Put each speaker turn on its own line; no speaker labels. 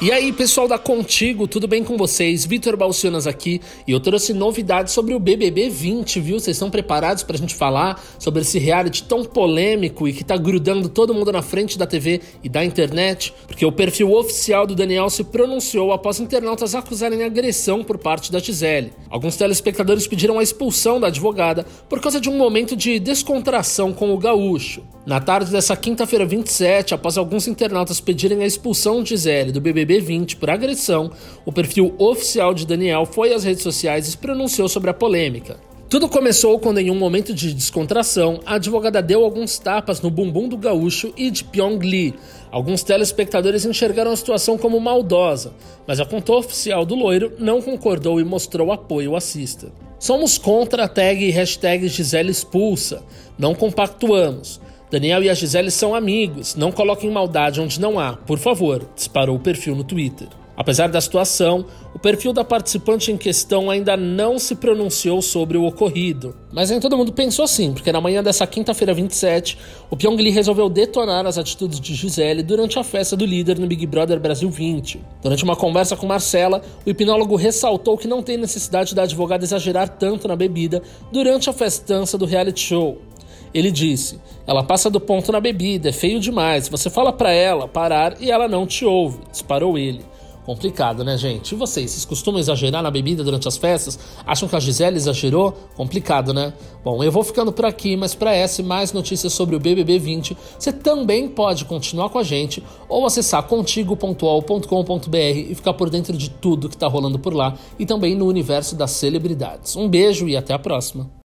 E aí, pessoal da Contigo, tudo bem com vocês? Vitor Balcionas aqui e eu trouxe novidades sobre o BBB 20, viu? Vocês estão preparados pra gente falar sobre esse reality tão polêmico e que tá grudando todo mundo na frente da TV e da internet? Porque o perfil oficial do Daniel se pronunciou após internautas acusarem agressão por parte da Gisele. Alguns telespectadores pediram a expulsão da advogada por causa de um momento de descontração com o gaúcho. Na tarde dessa quinta-feira 27, após alguns internautas pedirem a expulsão de Gisele do BBB BB20 por agressão, o perfil oficial de Daniel foi às redes sociais e se pronunciou sobre a polêmica. Tudo começou quando, em um momento de descontração, a advogada deu alguns tapas no bumbum do gaúcho e de Pyong Lee. Alguns telespectadores enxergaram a situação como maldosa, mas a conta oficial do loiro não concordou e mostrou apoio à cista. Somos contra a tag e hashtag Gisele expulsa. Não compactuamos. Daniel e a Gisele são amigos, não coloquem maldade onde não há, por favor, disparou o perfil no Twitter. Apesar da situação, o perfil da participante em questão ainda não se pronunciou sobre o ocorrido. Mas nem todo mundo pensou assim, porque na manhã dessa quinta-feira 27, o Pyongyi resolveu detonar as atitudes de Gisele durante a festa do líder no Big Brother Brasil 20. Durante uma conversa com Marcela, o hipnólogo ressaltou que não tem necessidade da advogada exagerar tanto na bebida durante a festança do reality show. Ele disse: Ela passa do ponto na bebida, é feio demais. Você fala para ela parar e ela não te ouve. Disparou ele. Complicado, né, gente? E vocês? Vocês costumam exagerar na bebida durante as festas? Acham que a Gisele exagerou? Complicado, né? Bom, eu vou ficando por aqui, mas para essa e mais notícias sobre o BBB 20, você também pode continuar com a gente ou acessar contigo.ol.com.br e ficar por dentro de tudo que tá rolando por lá e também no universo das celebridades. Um beijo e até a próxima.